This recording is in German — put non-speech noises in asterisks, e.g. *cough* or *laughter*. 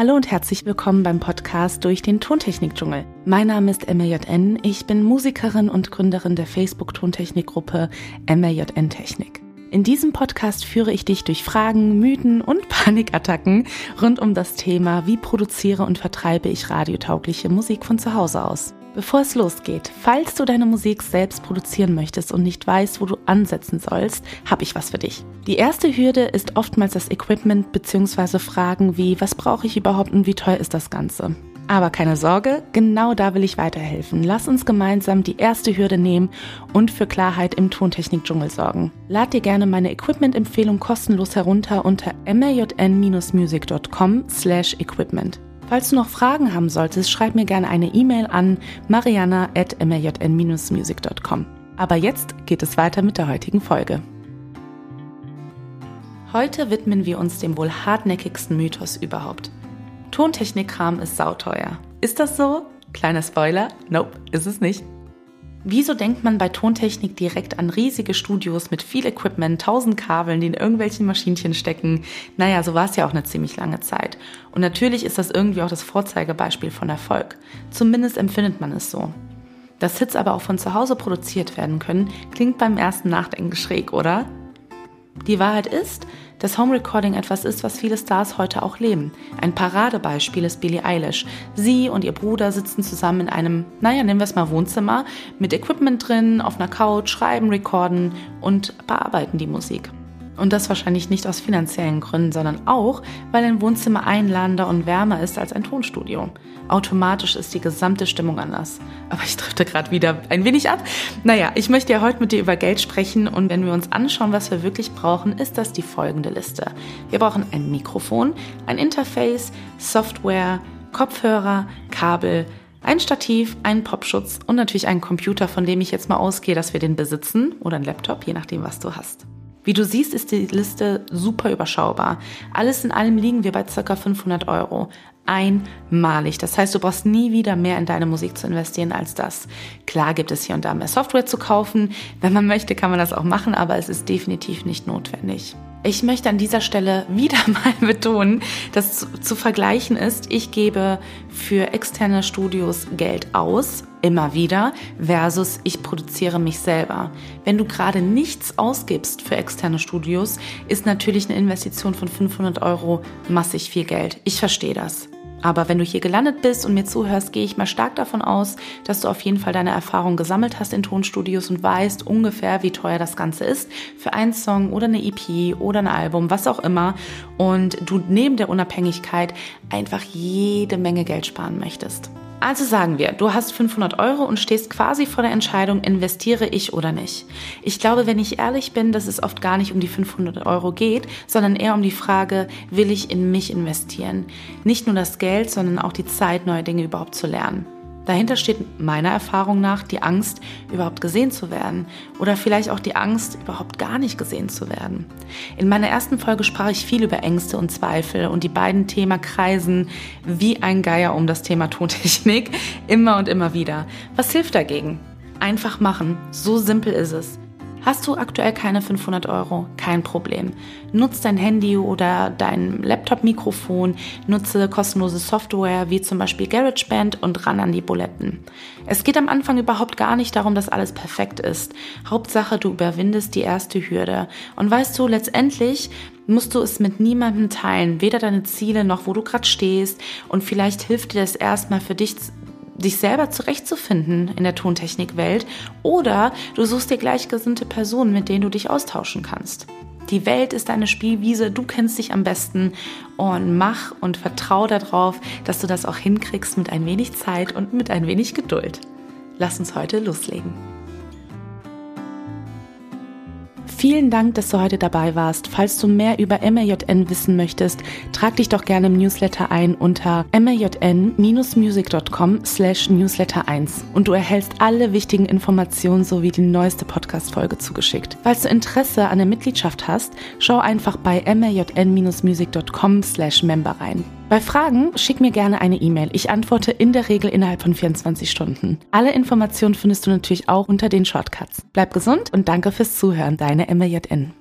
Hallo und herzlich willkommen beim Podcast durch den Tontechnik-Dschungel. Mein Name ist MLJN, ich bin Musikerin und Gründerin der Facebook-Tontechnik-Gruppe MLJN Technik. In diesem Podcast führe ich dich durch Fragen, Mythen und *laughs* Panikattacken rund um das Thema, wie produziere und vertreibe ich radiotaugliche Musik von zu Hause aus. Bevor es losgeht, falls du deine Musik selbst produzieren möchtest und nicht weißt, wo du ansetzen sollst, habe ich was für dich. Die erste Hürde ist oftmals das Equipment bzw. Fragen wie, was brauche ich überhaupt und wie teuer ist das Ganze? Aber keine Sorge, genau da will ich weiterhelfen. Lass uns gemeinsam die erste Hürde nehmen und für Klarheit im Tontechnik-Dschungel sorgen. Lad dir gerne meine Equipment-Empfehlung kostenlos herunter unter mjn-music.com slash equipment. Falls du noch Fragen haben solltest, schreib mir gerne eine E-Mail an mariana.mjn-music.com. Aber jetzt geht es weiter mit der heutigen Folge. Heute widmen wir uns dem wohl hartnäckigsten Mythos überhaupt. Tontechnikkram ist sauteuer. Ist das so? Kleiner Spoiler, nope, ist es nicht. Wieso denkt man bei Tontechnik direkt an riesige Studios mit viel Equipment, tausend Kabeln, die in irgendwelchen Maschinchen stecken? Naja, so war es ja auch eine ziemlich lange Zeit. Und natürlich ist das irgendwie auch das Vorzeigebeispiel von Erfolg. Zumindest empfindet man es so. Dass Hits aber auch von zu Hause produziert werden können, klingt beim ersten Nachdenken schräg, oder? Die Wahrheit ist, dass Home Recording etwas ist, was viele Stars heute auch leben. Ein Paradebeispiel ist Billie Eilish. Sie und ihr Bruder sitzen zusammen in einem, naja, nennen wir es mal Wohnzimmer, mit Equipment drin, auf einer Couch, schreiben, recorden und bearbeiten die Musik. Und das wahrscheinlich nicht aus finanziellen Gründen, sondern auch, weil ein Wohnzimmer einladender und wärmer ist als ein Tonstudio. Automatisch ist die gesamte Stimmung anders. Aber ich drifte gerade wieder ein wenig ab. Naja, ich möchte ja heute mit dir über Geld sprechen und wenn wir uns anschauen, was wir wirklich brauchen, ist das die folgende Liste. Wir brauchen ein Mikrofon, ein Interface, Software, Kopfhörer, Kabel, ein Stativ, einen Popschutz und natürlich einen Computer, von dem ich jetzt mal ausgehe, dass wir den besitzen oder ein Laptop, je nachdem, was du hast. Wie du siehst, ist die Liste super überschaubar. Alles in allem liegen wir bei ca. 500 Euro. Einmalig. Das heißt, du brauchst nie wieder mehr in deine Musik zu investieren als das. Klar gibt es hier und da mehr Software zu kaufen. Wenn man möchte, kann man das auch machen, aber es ist definitiv nicht notwendig. Ich möchte an dieser Stelle *laughs* wieder mal betonen, dass zu, zu, vergleichen ist, ich gebe für externe Studios Geld aus, immer wieder, versus ich produziere mich selber. Wenn du gerade nichts ausgibst für externe Studios, ist natürlich eine Investition von 500 Euro massig viel Geld. Ich verstehe das. Aber wenn du hier gelandet bist und mir zuhörst, gehe ich mal stark davon aus, dass du auf jeden Fall deine Erfahrung gesammelt hast in Tonstudios und weißt ungefähr, wie teuer das Ganze ist für einen Song oder eine EP oder ein Album, was auch immer. Und du neben der Unabhängigkeit einfach jede Menge Geld sparen möchtest. Also sagen wir, du hast 500 Euro und stehst quasi vor der Entscheidung, investiere ich oder nicht. Ich glaube, wenn ich ehrlich bin, dass es oft gar nicht um die 500 Euro geht, sondern eher um die Frage, will ich in mich investieren? Nicht nur das Geld, sondern auch die Zeit, neue Dinge überhaupt zu lernen. Dahinter steht meiner Erfahrung nach die Angst, überhaupt gesehen zu werden oder vielleicht auch die Angst, überhaupt gar nicht gesehen zu werden. In meiner ersten Folge sprach ich viel über Ängste und Zweifel und die beiden Themen kreisen wie ein Geier um das Thema Tontechnik *laughs* immer und immer wieder. Was hilft dagegen? Einfach machen, so simpel ist es. Hast du aktuell keine 500 Euro? Kein Problem. Nutze dein Handy oder dein Laptop-Mikrofon, nutze kostenlose Software wie zum Beispiel GarageBand und ran an die Buletten. Es geht am Anfang überhaupt gar nicht darum, dass alles perfekt ist. Hauptsache, du überwindest die erste Hürde. Und weißt du, letztendlich musst du es mit niemandem teilen, weder deine Ziele noch wo du gerade stehst. Und vielleicht hilft dir das erstmal für dich dich selber zurechtzufinden in der Tontechnikwelt oder du suchst dir gleichgesinnte Personen, mit denen du dich austauschen kannst. Die Welt ist deine Spielwiese, du kennst dich am besten und mach und vertrau darauf, dass du das auch hinkriegst mit ein wenig Zeit und mit ein wenig Geduld. Lass uns heute loslegen. Vielen Dank, dass du heute dabei warst. Falls du mehr über MRJN wissen möchtest, trag dich doch gerne im Newsletter ein unter mrjn-music.com slash newsletter 1 und du erhältst alle wichtigen Informationen sowie die neueste Podcast-Folge zugeschickt. Falls du Interesse an der Mitgliedschaft hast, schau einfach bei mrjn-music.com slash member rein. Bei Fragen schick mir gerne eine E-Mail. Ich antworte in der Regel innerhalb von 24 Stunden. Alle Informationen findest du natürlich auch unter den Shortcuts. Bleib gesund und danke fürs Zuhören. Deine MJN.